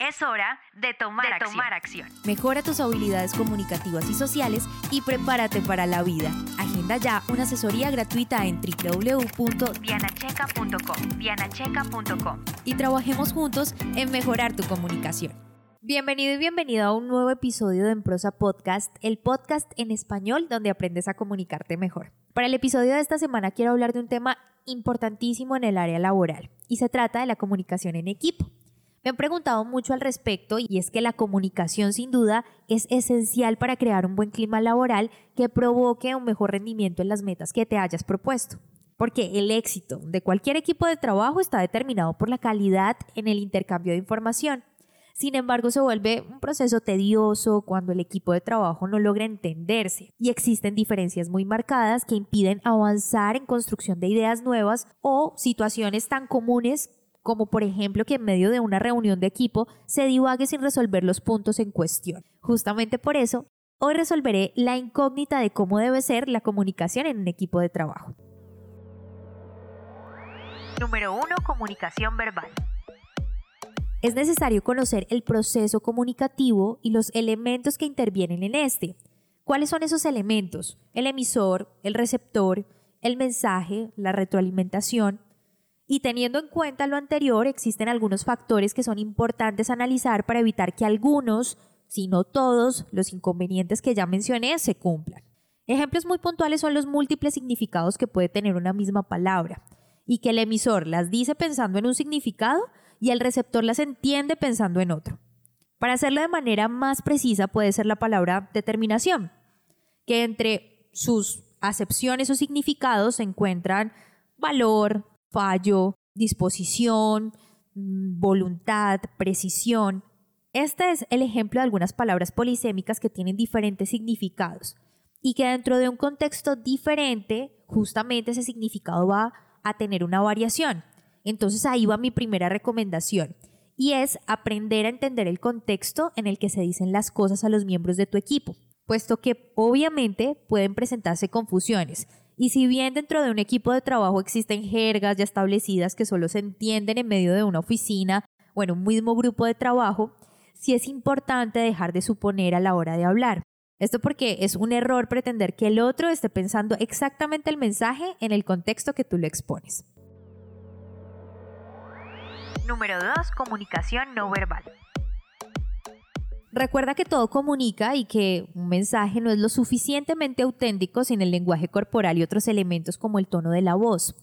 Es hora de tomar, acción. Mejora tus habilidades comunicativas y sociales y prepárate para la vida. Agenda ya una asesoría gratuita en www.dianacheca.com. Dianacheca.com. Y trabajemos juntos en mejorar tu comunicación. Bienvenido y bienvenido a un nuevo episodio de Emprosa Podcast, el podcast en español donde aprendes a comunicarte mejor. Para el episodio de esta semana quiero hablar de un tema importantísimo en el área laboral y se trata de la comunicación en equipo. Me han preguntado mucho al respecto y es que la comunicación sin duda es esencial para crear un buen clima laboral que provoque un mejor rendimiento en las metas que te hayas propuesto. Porque el éxito de cualquier equipo de trabajo está determinado por la calidad en el intercambio de información. Sin embargo, se vuelve un proceso tedioso cuando el equipo de trabajo no logra entenderse y existen diferencias muy marcadas que impiden avanzar en construcción de ideas nuevas o situaciones tan comunes como por ejemplo que en medio de una reunión de equipo se divague sin resolver los puntos en cuestión. Justamente por eso, hoy resolveré la incógnita de cómo debe ser la comunicación en un equipo de trabajo. Número 1. Comunicación verbal. Es necesario conocer el proceso comunicativo y los elementos que intervienen en este. ¿Cuáles son esos elementos? El emisor, el receptor, el mensaje, la retroalimentación, y teniendo en cuenta lo anterior, existen algunos factores que son importantes analizar para evitar que algunos, si no todos, los inconvenientes que ya mencioné se cumplan. Ejemplos muy puntuales son los múltiples significados que puede tener una misma palabra y que el emisor las dice pensando en un significado y el receptor las entiende pensando en otro. Para hacerlo de manera más precisa puede ser la palabra determinación, que entre sus acepciones o significados se encuentran valor, fallo, disposición, mm, voluntad, precisión. Este es el ejemplo de algunas palabras polisémicas que tienen diferentes significados y que dentro de un contexto diferente, justamente ese significado va a tener una variación. Entonces ahí va mi primera recomendación y es aprender a entender el contexto en el que se dicen las cosas a los miembros de tu equipo, puesto que obviamente pueden presentarse confusiones y si bien dentro de un equipo de trabajo existen jergas ya establecidas que solo se entienden en medio de una oficina o en un mismo grupo de trabajo, sí es importante dejar de suponer a la hora de hablar. Esto porque es un error pretender que el otro esté pensando exactamente el mensaje en el contexto que tú lo expones. Número 2. Comunicación no verbal. Recuerda que todo comunica y que un mensaje no es lo suficientemente auténtico sin el lenguaje corporal y otros elementos como el tono de la voz.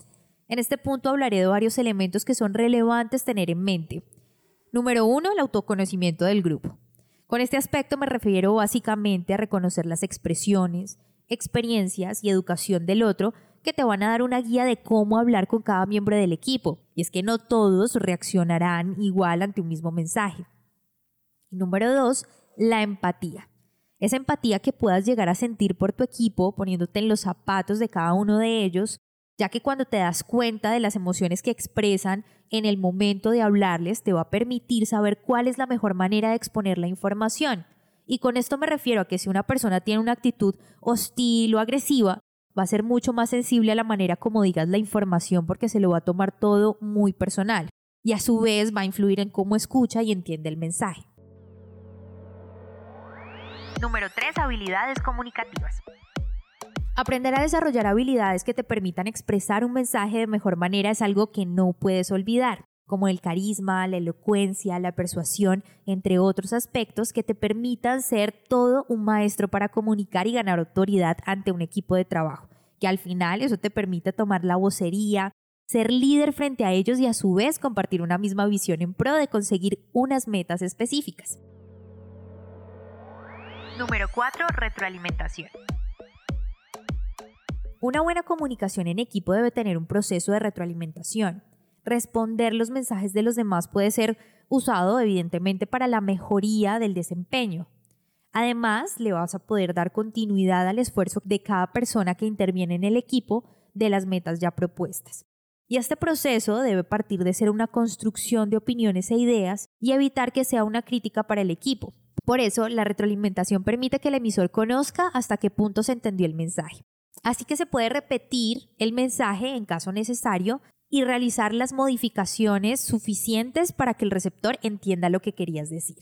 En este punto hablaré de varios elementos que son relevantes tener en mente. Número uno, el autoconocimiento del grupo. Con este aspecto me refiero básicamente a reconocer las expresiones, experiencias y educación del otro que te van a dar una guía de cómo hablar con cada miembro del equipo. Y es que no todos reaccionarán igual ante un mismo mensaje. Y número dos, la empatía. Esa empatía que puedas llegar a sentir por tu equipo poniéndote en los zapatos de cada uno de ellos, ya que cuando te das cuenta de las emociones que expresan en el momento de hablarles, te va a permitir saber cuál es la mejor manera de exponer la información. Y con esto me refiero a que si una persona tiene una actitud hostil o agresiva, va a ser mucho más sensible a la manera como digas la información porque se lo va a tomar todo muy personal. Y a su vez va a influir en cómo escucha y entiende el mensaje. Número 3. Habilidades comunicativas. Aprender a desarrollar habilidades que te permitan expresar un mensaje de mejor manera es algo que no puedes olvidar, como el carisma, la elocuencia, la persuasión, entre otros aspectos que te permitan ser todo un maestro para comunicar y ganar autoridad ante un equipo de trabajo, que al final eso te permite tomar la vocería, ser líder frente a ellos y a su vez compartir una misma visión en pro de conseguir unas metas específicas. Número 4. Retroalimentación. Una buena comunicación en equipo debe tener un proceso de retroalimentación. Responder los mensajes de los demás puede ser usado evidentemente para la mejoría del desempeño. Además, le vas a poder dar continuidad al esfuerzo de cada persona que interviene en el equipo de las metas ya propuestas. Y este proceso debe partir de ser una construcción de opiniones e ideas y evitar que sea una crítica para el equipo. Por eso, la retroalimentación permite que el emisor conozca hasta qué punto se entendió el mensaje. Así que se puede repetir el mensaje en caso necesario y realizar las modificaciones suficientes para que el receptor entienda lo que querías decir.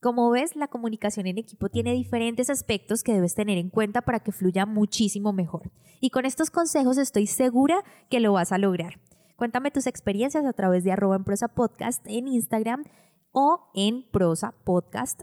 Como ves, la comunicación en equipo tiene diferentes aspectos que debes tener en cuenta para que fluya muchísimo mejor. Y con estos consejos estoy segura que lo vas a lograr. Cuéntame tus experiencias a través de arroba en prosa podcast en Instagram o en prosa podcast,